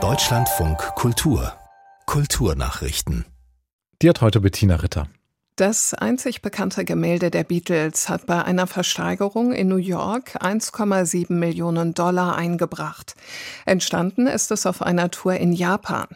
Deutschlandfunk Kultur Kulturnachrichten. Die hat heute Bettina Ritter. Das einzig bekannte Gemälde der Beatles hat bei einer Versteigerung in New York 1,7 Millionen Dollar eingebracht. Entstanden ist es auf einer Tour in Japan.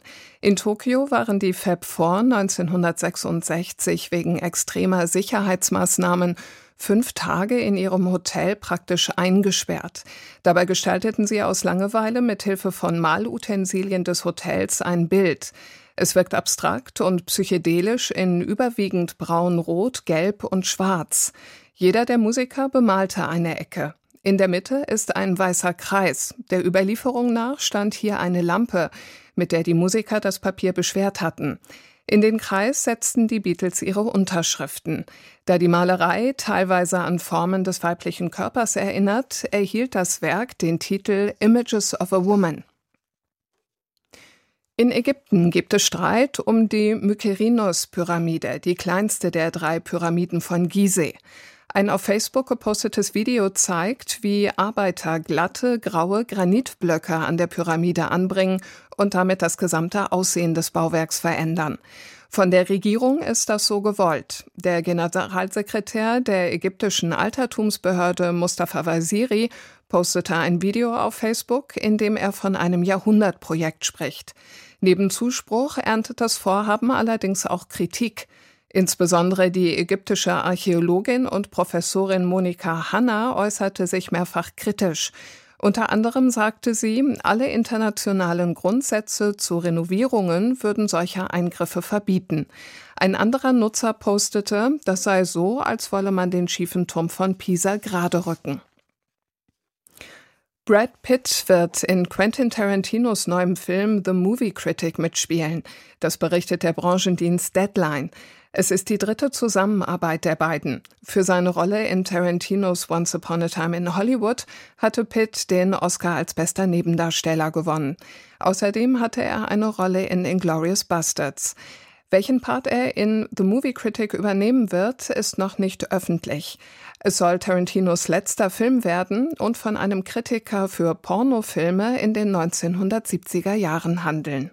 In Tokio waren die Fab Four 1966 wegen extremer Sicherheitsmaßnahmen fünf Tage in ihrem Hotel praktisch eingesperrt. Dabei gestalteten sie aus Langeweile mit Hilfe von Malutensilien des Hotels ein Bild. Es wirkt abstrakt und psychedelisch in überwiegend braun, rot, gelb und schwarz. Jeder der Musiker bemalte eine Ecke. In der Mitte ist ein weißer Kreis. Der Überlieferung nach stand hier eine Lampe, mit der die Musiker das Papier beschwert hatten. In den Kreis setzten die Beatles ihre Unterschriften. Da die Malerei teilweise an Formen des weiblichen Körpers erinnert, erhielt das Werk den Titel Images of a Woman. In Ägypten gibt es Streit um die Mykerinos-Pyramide, die kleinste der drei Pyramiden von Gizeh. Ein auf Facebook gepostetes Video zeigt, wie Arbeiter glatte, graue Granitblöcke an der Pyramide anbringen und damit das gesamte Aussehen des Bauwerks verändern. Von der Regierung ist das so gewollt. Der Generalsekretär der ägyptischen Altertumsbehörde Mustafa Waziri postete ein Video auf Facebook, in dem er von einem Jahrhundertprojekt spricht. Neben Zuspruch erntet das Vorhaben allerdings auch Kritik. Insbesondere die ägyptische Archäologin und Professorin Monika Hanna äußerte sich mehrfach kritisch. Unter anderem sagte sie, alle internationalen Grundsätze zu Renovierungen würden solche Eingriffe verbieten. Ein anderer Nutzer postete, das sei so, als wolle man den schiefen Turm von Pisa gerade rücken. Brad Pitt wird in Quentin Tarantinos neuem Film The Movie Critic mitspielen. Das berichtet der Branchendienst Deadline. Es ist die dritte Zusammenarbeit der beiden. Für seine Rolle in Tarantinos Once Upon a Time in Hollywood hatte Pitt den Oscar als bester Nebendarsteller gewonnen. Außerdem hatte er eine Rolle in Inglorious Bastards. Welchen Part er in The Movie Critic übernehmen wird, ist noch nicht öffentlich. Es soll Tarantinos letzter Film werden und von einem Kritiker für Pornofilme in den 1970er Jahren handeln.